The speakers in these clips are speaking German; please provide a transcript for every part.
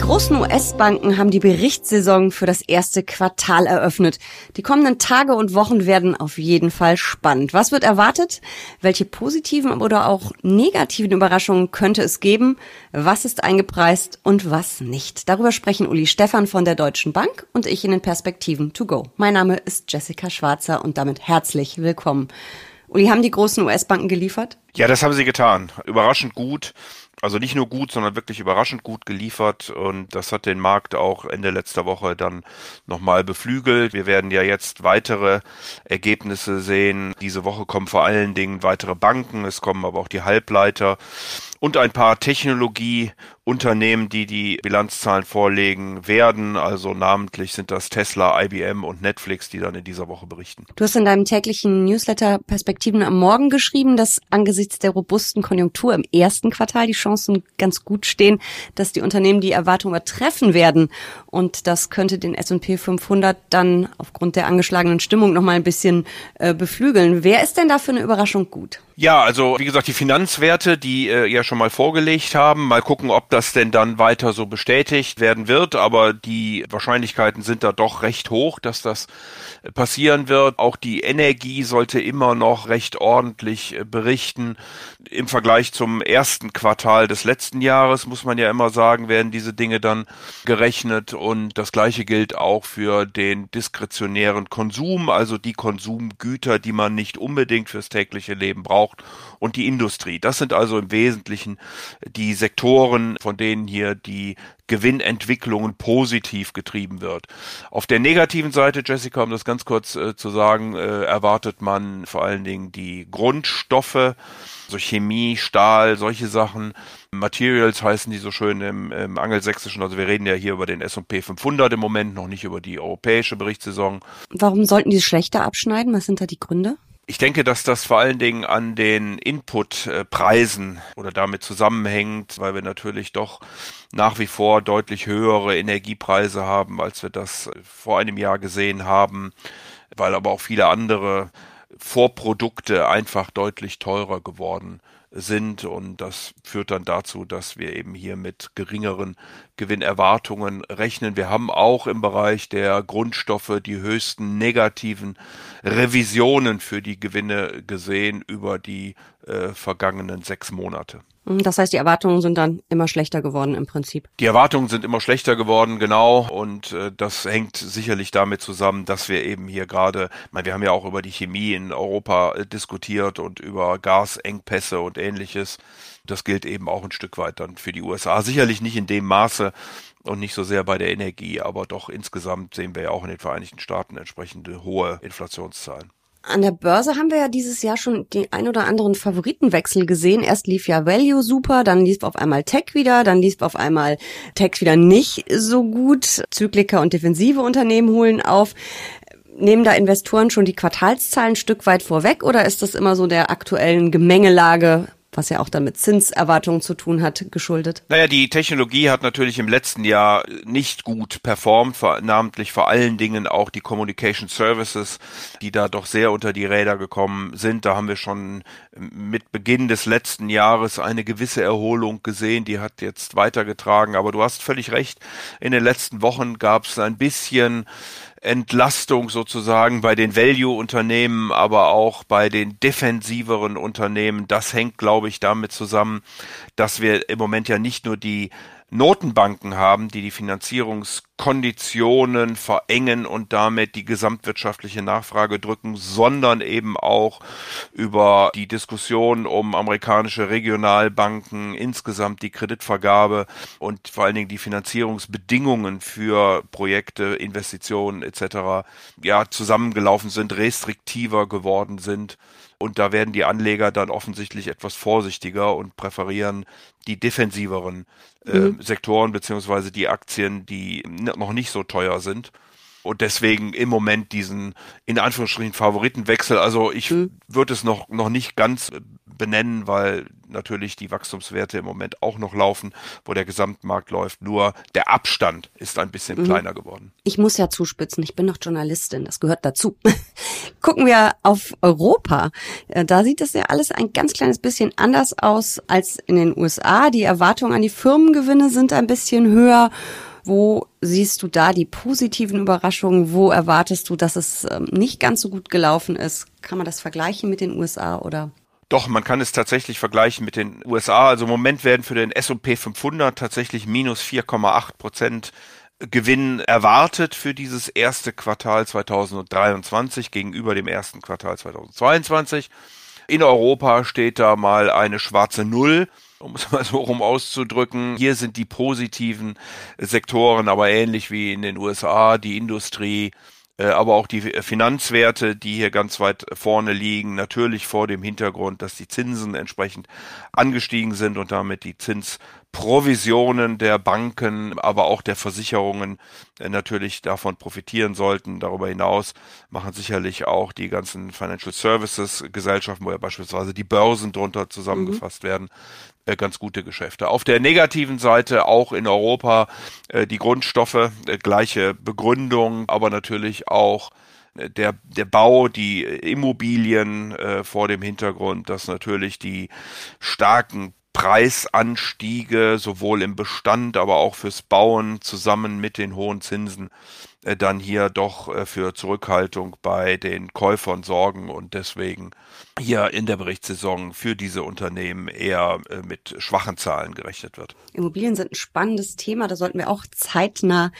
Die großen US-Banken haben die Berichtssaison für das erste Quartal eröffnet. Die kommenden Tage und Wochen werden auf jeden Fall spannend. Was wird erwartet? Welche positiven oder auch negativen Überraschungen könnte es geben? Was ist eingepreist und was nicht? Darüber sprechen Uli Stefan von der Deutschen Bank und ich in den Perspektiven to go. Mein Name ist Jessica Schwarzer und damit herzlich willkommen. Uli, haben die großen US-Banken geliefert? Ja, das haben sie getan. Überraschend gut. Also nicht nur gut, sondern wirklich überraschend gut geliefert und das hat den Markt auch Ende letzter Woche dann nochmal beflügelt. Wir werden ja jetzt weitere Ergebnisse sehen. Diese Woche kommen vor allen Dingen weitere Banken, es kommen aber auch die Halbleiter und ein paar Technologieunternehmen, die die Bilanzzahlen vorlegen werden. Also namentlich sind das Tesla, IBM und Netflix, die dann in dieser Woche berichten. Du hast in deinem täglichen Newsletter Perspektiven am Morgen geschrieben, dass angesichts der robusten Konjunktur im ersten Quartal die Chancen ganz gut stehen, dass die Unternehmen die Erwartungen übertreffen werden. Und das könnte den S&P 500 dann aufgrund der angeschlagenen Stimmung noch mal ein bisschen äh, beflügeln. Wer ist denn da für eine Überraschung gut? Ja, also wie gesagt, die Finanzwerte, die äh, ja schon mal vorgelegt haben, mal gucken, ob das denn dann weiter so bestätigt werden wird, aber die Wahrscheinlichkeiten sind da doch recht hoch, dass das äh, passieren wird. Auch die Energie sollte immer noch recht ordentlich äh, berichten. Im Vergleich zum ersten Quartal des letzten Jahres muss man ja immer sagen, werden diese Dinge dann gerechnet und das gleiche gilt auch für den diskretionären Konsum, also die Konsumgüter, die man nicht unbedingt fürs tägliche Leben braucht braucht und die Industrie. Das sind also im Wesentlichen die Sektoren, von denen hier die Gewinnentwicklungen positiv getrieben wird. Auf der negativen Seite, Jessica, um das ganz kurz äh, zu sagen, äh, erwartet man vor allen Dingen die Grundstoffe, so Chemie, Stahl, solche Sachen. Materials heißen die so schön im, im Angelsächsischen. Also wir reden ja hier über den S&P 500 im Moment, noch nicht über die europäische Berichtssaison. Warum sollten die schlechter abschneiden? Was sind da die Gründe? Ich denke, dass das vor allen Dingen an den Inputpreisen oder damit zusammenhängt, weil wir natürlich doch nach wie vor deutlich höhere Energiepreise haben, als wir das vor einem Jahr gesehen haben, weil aber auch viele andere Vorprodukte einfach deutlich teurer geworden sind und das führt dann dazu, dass wir eben hier mit geringeren Gewinnerwartungen rechnen. Wir haben auch im Bereich der Grundstoffe die höchsten negativen Revisionen für die Gewinne gesehen über die äh, vergangenen sechs Monate. Mhm, das heißt, die Erwartungen sind dann immer schlechter geworden im Prinzip. Die Erwartungen sind immer schlechter geworden, genau. Und äh, das hängt sicherlich damit zusammen, dass wir eben hier gerade, meine, wir haben ja auch über die Chemie in Europa äh, diskutiert und über Gasengpässe und ähnliches. Das gilt eben auch ein Stück weit dann für die USA. Sicherlich nicht in dem Maße und nicht so sehr bei der Energie, aber doch insgesamt sehen wir ja auch in den Vereinigten Staaten entsprechende hohe Inflationszahlen. An der Börse haben wir ja dieses Jahr schon den ein oder anderen Favoritenwechsel gesehen. Erst lief ja Value super, dann lief auf einmal Tech wieder, dann lief auf einmal Tech wieder nicht so gut. Zykliker und defensive Unternehmen holen auf. Nehmen da Investoren schon die Quartalszahlen ein Stück weit vorweg oder ist das immer so der aktuellen Gemengelage was ja auch dann mit Zinserwartungen zu tun hat, geschuldet? Naja, die Technologie hat natürlich im letzten Jahr nicht gut performt, vor, namentlich vor allen Dingen auch die Communication Services, die da doch sehr unter die Räder gekommen sind. Da haben wir schon mit Beginn des letzten Jahres eine gewisse Erholung gesehen, die hat jetzt weitergetragen. Aber du hast völlig recht, in den letzten Wochen gab es ein bisschen Entlastung sozusagen bei den Value-Unternehmen, aber auch bei den defensiveren Unternehmen. Das hängt, glaube ich, damit zusammen, dass wir im Moment ja nicht nur die Notenbanken haben, die die Finanzierungskonditionen verengen und damit die gesamtwirtschaftliche Nachfrage drücken, sondern eben auch über die Diskussion um amerikanische Regionalbanken, insgesamt die Kreditvergabe und vor allen Dingen die Finanzierungsbedingungen für Projekte, Investitionen etc. ja zusammengelaufen sind, restriktiver geworden sind. Und da werden die Anleger dann offensichtlich etwas vorsichtiger und präferieren die defensiveren äh, mhm. Sektoren beziehungsweise die Aktien, die noch nicht so teuer sind. Und deswegen im Moment diesen, in Anführungsstrichen, Favoritenwechsel. Also ich mhm. würde es noch, noch nicht ganz benennen, weil natürlich die Wachstumswerte im Moment auch noch laufen, wo der Gesamtmarkt läuft. Nur der Abstand ist ein bisschen mhm. kleiner geworden. Ich muss ja zuspitzen, ich bin noch Journalistin, das gehört dazu. Gucken wir auf Europa. Äh, da sieht es ja alles ein ganz kleines bisschen anders aus als in den USA. Die Erwartungen an die Firmengewinne sind ein bisschen höher. Wo siehst du da die positiven Überraschungen? Wo erwartest du, dass es ähm, nicht ganz so gut gelaufen ist? Kann man das vergleichen mit den USA oder? Doch, man kann es tatsächlich vergleichen mit den USA. Also im Moment werden für den S&P 500 tatsächlich minus 4,8 Prozent Gewinn erwartet für dieses erste Quartal 2023 gegenüber dem ersten Quartal 2022. In Europa steht da mal eine schwarze Null, um es mal so rum auszudrücken. Hier sind die positiven Sektoren aber ähnlich wie in den USA, die Industrie, äh, aber auch die Finanzwerte, die hier ganz weit vorne liegen, natürlich vor dem Hintergrund, dass die Zinsen entsprechend angestiegen sind und damit die Zins Provisionen der Banken, aber auch der Versicherungen äh, natürlich davon profitieren sollten. Darüber hinaus machen sicherlich auch die ganzen Financial Services Gesellschaften, wo ja beispielsweise die Börsen drunter zusammengefasst mhm. werden, äh, ganz gute Geschäfte. Auf der negativen Seite auch in Europa äh, die Grundstoffe, gleiche Begründung, aber natürlich auch der, der Bau, die Immobilien äh, vor dem Hintergrund, dass natürlich die starken Preisanstiege sowohl im Bestand, aber auch fürs Bauen zusammen mit den hohen Zinsen äh, dann hier doch äh, für Zurückhaltung bei den Käufern sorgen und deswegen hier in der Berichtssaison für diese Unternehmen eher äh, mit schwachen Zahlen gerechnet wird. Immobilien sind ein spannendes Thema, da sollten wir auch zeitnah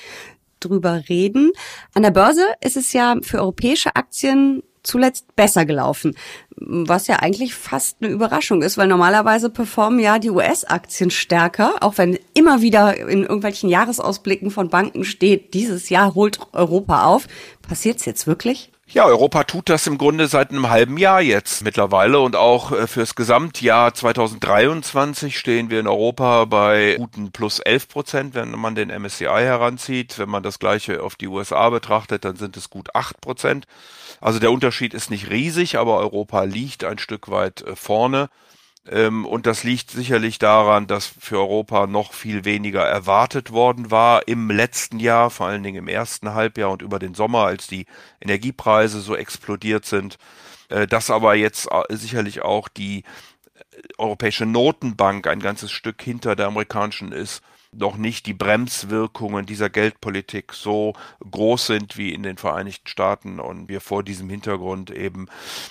drüber reden. An der Börse ist es ja für europäische Aktien zuletzt besser gelaufen. Was ja eigentlich fast eine Überraschung ist, weil normalerweise performen ja die US-Aktien stärker, auch wenn immer wieder in irgendwelchen Jahresausblicken von Banken steht, dieses Jahr holt Europa auf. Passiert's jetzt wirklich? Ja, Europa tut das im Grunde seit einem halben Jahr jetzt mittlerweile und auch äh, fürs Gesamtjahr 2023 stehen wir in Europa bei guten plus 11 Prozent, wenn man den MSCI heranzieht. Wenn man das gleiche auf die USA betrachtet, dann sind es gut 8 Prozent. Also der Unterschied ist nicht riesig, aber Europa liegt ein Stück weit äh, vorne. Ähm, und das liegt sicherlich daran, dass für Europa noch viel weniger erwartet worden war im letzten Jahr, vor allen Dingen im ersten Halbjahr und über den Sommer, als die Energiepreise so explodiert sind. Äh, dass aber jetzt äh, sicherlich auch die Europäische Notenbank ein ganzes Stück hinter der amerikanischen ist noch nicht die Bremswirkungen dieser Geldpolitik so groß sind wie in den Vereinigten Staaten und wir vor diesem Hintergrund eben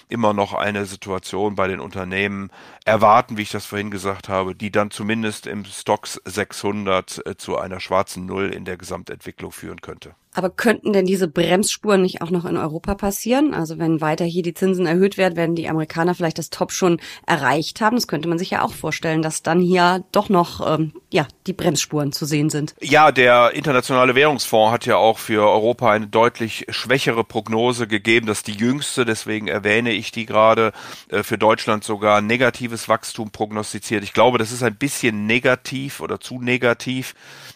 immer noch eine Situation bei den Unternehmen erwarten, wie ich das vorhin gesagt habe, die dann zumindest im Stocks 600 äh, zu einer schwarzen Null in der Gesamtentwicklung führen könnte. Aber könnten denn diese Bremsspuren nicht auch noch in Europa passieren? Also wenn weiter hier die Zinsen erhöht werden, werden die Amerikaner vielleicht das Top schon erreicht haben. Das könnte man sich ja auch vorstellen, dass dann hier doch noch ähm, ja die Bremsspuren zu sehen sind. Ja, der internationale Währungsfonds hat ja auch für Europa eine deutlich schwächere Prognose gegeben. Das ist die jüngste, deswegen erwähne ich die gerade. Äh, für Deutschland sogar negatives Wachstum prognostiziert. Ich glaube, das ist ein bisschen negativ oder zu negativ.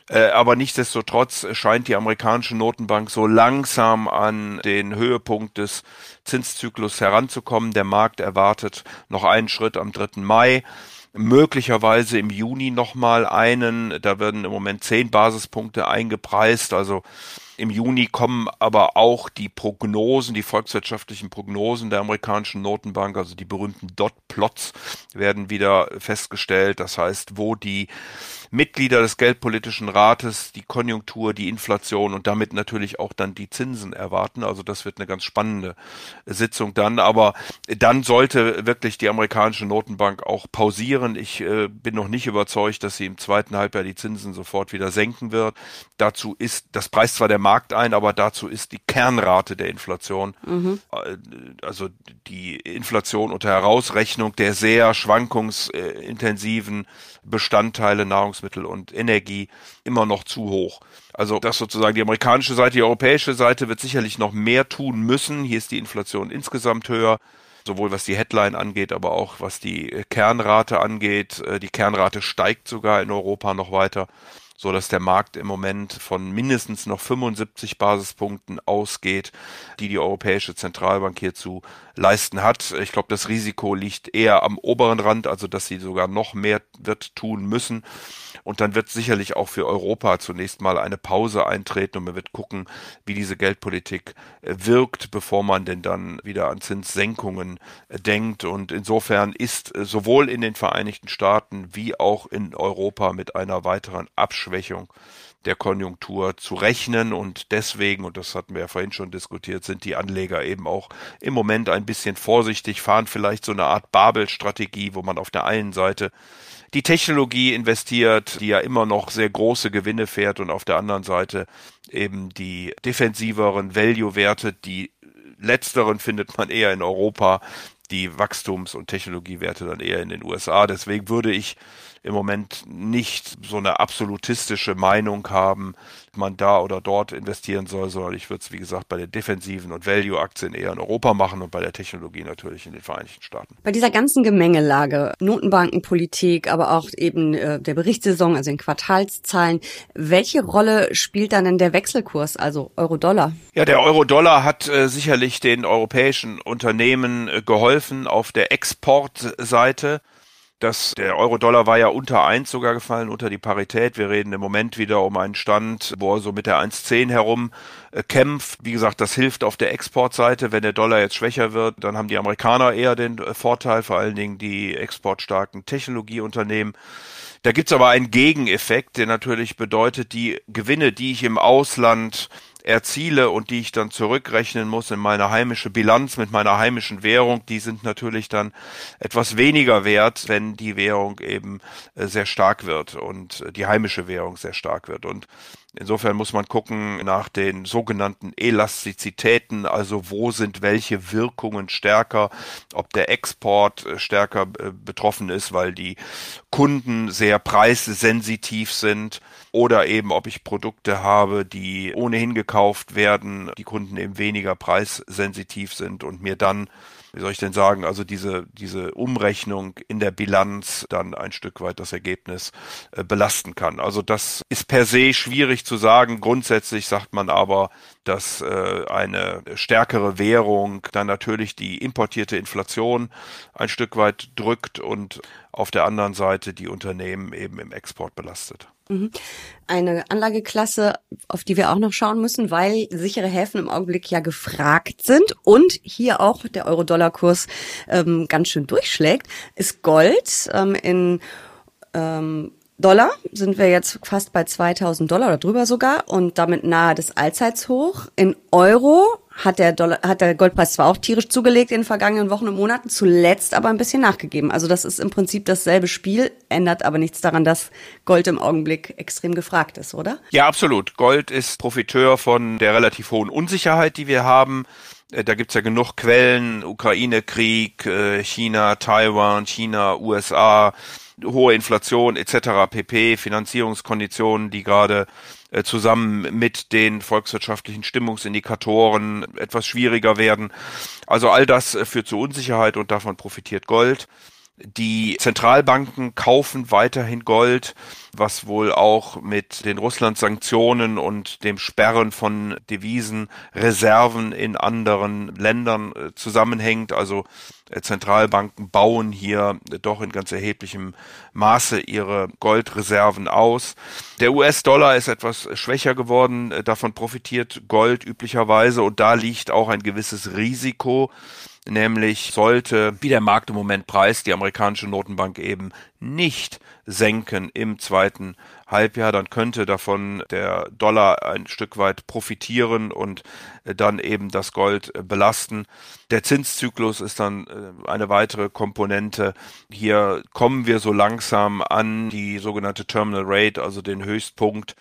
Äh, aber nichtsdestotrotz scheint die amerikanische Notenbank so langsam an den Höhepunkt des Zinszyklus heranzukommen. Der Markt erwartet noch einen Schritt am 3. Mai möglicherweise im Juni nochmal einen. Da werden im Moment zehn Basispunkte eingepreist. Also im Juni kommen aber auch die Prognosen, die volkswirtschaftlichen Prognosen der amerikanischen Notenbank, also die berühmten Dot-Plots, werden wieder festgestellt. Das heißt, wo die Mitglieder des Geldpolitischen Rates die Konjunktur, die Inflation und damit natürlich auch dann die Zinsen erwarten. Also das wird eine ganz spannende Sitzung dann. Aber dann sollte wirklich die amerikanische Notenbank auch pausieren. Ich äh, bin noch nicht überzeugt, dass sie im zweiten Halbjahr die Zinsen sofort wieder senken wird. Dazu ist, das preist zwar der Markt ein, aber dazu ist die Kernrate der Inflation, mhm. Äh, also die Inflation unter Herausrechnung der sehr schwankungsintensiven Bestandteile Nahrungsmittel und Energie immer noch zu hoch. Also das sozusagen die amerikanische Seite, die europäische Seite wird sicherlich noch mehr tun müssen. Hier ist die Inflation insgesamt höher sowohl was die Headline angeht, aber auch was die Kernrate angeht. Äh, die Kernrate steigt sogar in Europa noch weiter. So dass der Markt im Moment von mindestens noch 75 Basispunkten ausgeht, die die Europäische Zentralbank hier zu leisten hat. Ich glaube, das Risiko liegt eher am oberen Rand, also dass sie sogar noch mehr wird tun müssen. Und dann wird sicherlich auch für Europa zunächst mal eine Pause eintreten und man wird gucken, wie diese Geldpolitik äh, wirkt, bevor man denn dann wieder an Zinssenkungen äh, denkt. Und insofern ist äh, sowohl in den Vereinigten Staaten wie auch in Europa mit einer weiteren Abschwächung der Konjunktur zu rechnen und deswegen, und das hatten wir ja vorhin schon diskutiert, sind die Anleger eben auch im Moment ein bisschen vorsichtig, fahren vielleicht so eine Art Babel-Strategie, wo man auf der einen Seite die Technologie investiert, die ja immer noch sehr große Gewinne fährt und auf der anderen Seite eben die defensiveren Value-Werte, die letzteren findet man eher in Europa, die Wachstums- und Technologiewerte dann eher in den USA. Deswegen würde ich im Moment nicht so eine absolutistische Meinung haben, man da oder dort investieren soll, sondern ich würde es, wie gesagt, bei den defensiven und Value-Aktien eher in Europa machen und bei der Technologie natürlich in den Vereinigten Staaten. Bei dieser ganzen Gemengelage, Notenbankenpolitik, aber auch eben äh, der Berichtssaison, also den Quartalszahlen, welche Rolle spielt dann denn der Wechselkurs, also Euro-Dollar? Ja, der Euro-Dollar hat äh, sicherlich den europäischen Unternehmen äh, geholfen auf der Exportseite dass der Euro-Dollar war ja unter eins sogar gefallen, unter die Parität. Wir reden im Moment wieder um einen Stand, wo er so mit der 1,10 herum äh, kämpft. Wie gesagt, das hilft auf der Exportseite. Wenn der Dollar jetzt schwächer wird, dann haben die Amerikaner eher den äh, Vorteil, vor allen Dingen die exportstarken Technologieunternehmen. Da gibt's aber einen Gegeneffekt, der natürlich bedeutet, die Gewinne, die ich im Ausland erziele und die ich dann zurückrechnen muss in meine heimische Bilanz mit meiner heimischen Währung, die sind natürlich dann etwas weniger wert, wenn die Währung eben äh, sehr stark wird und äh, die heimische Währung sehr stark wird. Und Insofern muss man gucken nach den sogenannten Elastizitäten, also wo sind welche Wirkungen stärker, ob der Export äh, stärker betroffen ist, weil die Kunden sehr preissensitiv sind oder eben ob ich Produkte habe, die ohnehin gekauft werden, die Kunden eben weniger preissensitiv sind und mir dann wie soll ich denn sagen, also diese, diese Umrechnung in der Bilanz dann ein Stück weit das Ergebnis äh, belasten kann. Also das ist per se schwierig zu sagen. Grundsätzlich sagt man aber, dass äh, eine stärkere Währung dann natürlich die importierte Inflation ein Stück weit drückt und auf der anderen Seite die Unternehmen eben im Export belastet. Mhm. Eine Anlageklasse, auf die wir auch noch schauen müssen, weil sichere Häfen im Augenblick ja gefragt sind und hier auch der Euro-Dollar-Kurs ähm, ganz schön durchschlägt, ist Gold ähm, in ähm, Dollar sind wir jetzt fast bei 2000 Dollar oder drüber sogar und damit nahe des Allzeitshoch. In Euro hat der, Dollar, hat der Goldpreis zwar auch tierisch zugelegt in den vergangenen Wochen und Monaten, zuletzt aber ein bisschen nachgegeben. Also das ist im Prinzip dasselbe Spiel, ändert aber nichts daran, dass Gold im Augenblick extrem gefragt ist, oder? Ja, absolut. Gold ist Profiteur von der relativ hohen Unsicherheit, die wir haben. Äh, da gibt's ja genug Quellen, Ukraine-Krieg, äh, China, Taiwan, China, USA, hohe Inflation etc. pp, Finanzierungskonditionen, die gerade zusammen mit den volkswirtschaftlichen Stimmungsindikatoren etwas schwieriger werden. Also all das äh, führt zu Unsicherheit und davon profitiert Gold. Die Zentralbanken kaufen weiterhin Gold, was wohl auch mit den Russland-Sanktionen und dem Sperren von Devisenreserven in anderen Ländern äh, zusammenhängt. Also äh, Zentralbanken bauen hier doch in ganz erheblichem Maße ihre Goldreserven aus. Der US-Dollar ist etwas schwächer geworden, äh, davon profitiert Gold üblicherweise und da liegt auch ein gewisses Risiko nämlich sollte, wie der Markt im Moment preist, die amerikanische Notenbank eben nicht senken im zweiten Halbjahr, dann könnte davon der Dollar ein Stück weit profitieren und äh, dann eben das Gold äh, belasten. Der Zinszyklus ist dann äh, eine weitere Komponente. Hier kommen wir so langsam an die sogenannte Terminal Rate, also den Höchstpunkt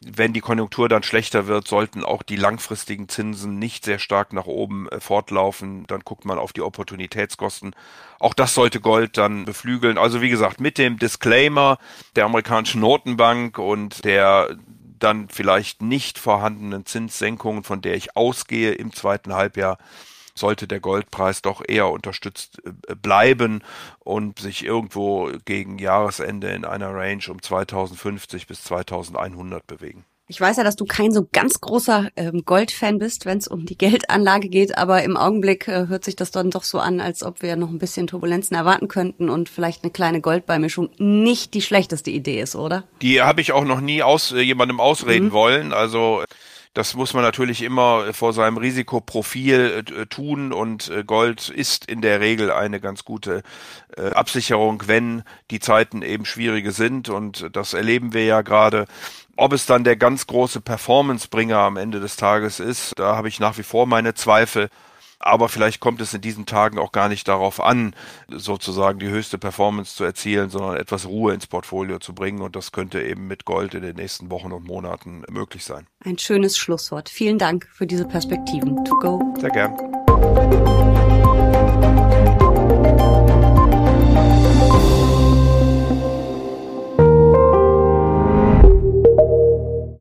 wenn die Konjunktur dann schlechter wird, sollten auch die langfristigen Zinsen nicht sehr stark nach oben äh, fortlaufen. Dann guckt man auf die Opportunitätskosten. Auch das sollte Gold dann beflügeln. Also wie gesagt, mit dem Disclaimer der amerikanischen Notenbank und der dann vielleicht nicht vorhandenen Zinssenkungen, von der ich ausgehe im zweiten Halbjahr, sollte der Goldpreis doch eher unterstützt äh, bleiben und sich irgendwo gegen Jahresende in einer Range um 2050 bis 2100 bewegen. Ich weiß ja, dass du kein so ganz großer ähm, Goldfan bist, wenn es um die Geldanlage geht, aber im Augenblick äh, hört sich das dann doch so an, als ob wir noch ein bisschen Turbulenzen erwarten könnten und vielleicht eine kleine Goldbeimischung nicht die schlechteste Idee ist, oder? Die habe ich auch noch nie aus äh, jemandem ausreden mhm. wollen. Also das muss man natürlich immer vor seinem Risikoprofil äh, tun und äh, Gold ist in der Regel eine ganz gute äh, Absicherung, wenn die Zeiten eben schwierige sind und das erleben wir ja gerade. Ob es dann der ganz große Performancebringer am Ende des Tages ist, da habe ich nach wie vor meine Zweifel. Aber vielleicht kommt es in diesen Tagen auch gar nicht darauf an, sozusagen die höchste Performance zu erzielen, sondern etwas Ruhe ins Portfolio zu bringen. Und das könnte eben mit Gold in den nächsten Wochen und Monaten möglich sein. Ein schönes Schlusswort. Vielen Dank für diese Perspektiven. To go. Sehr gern.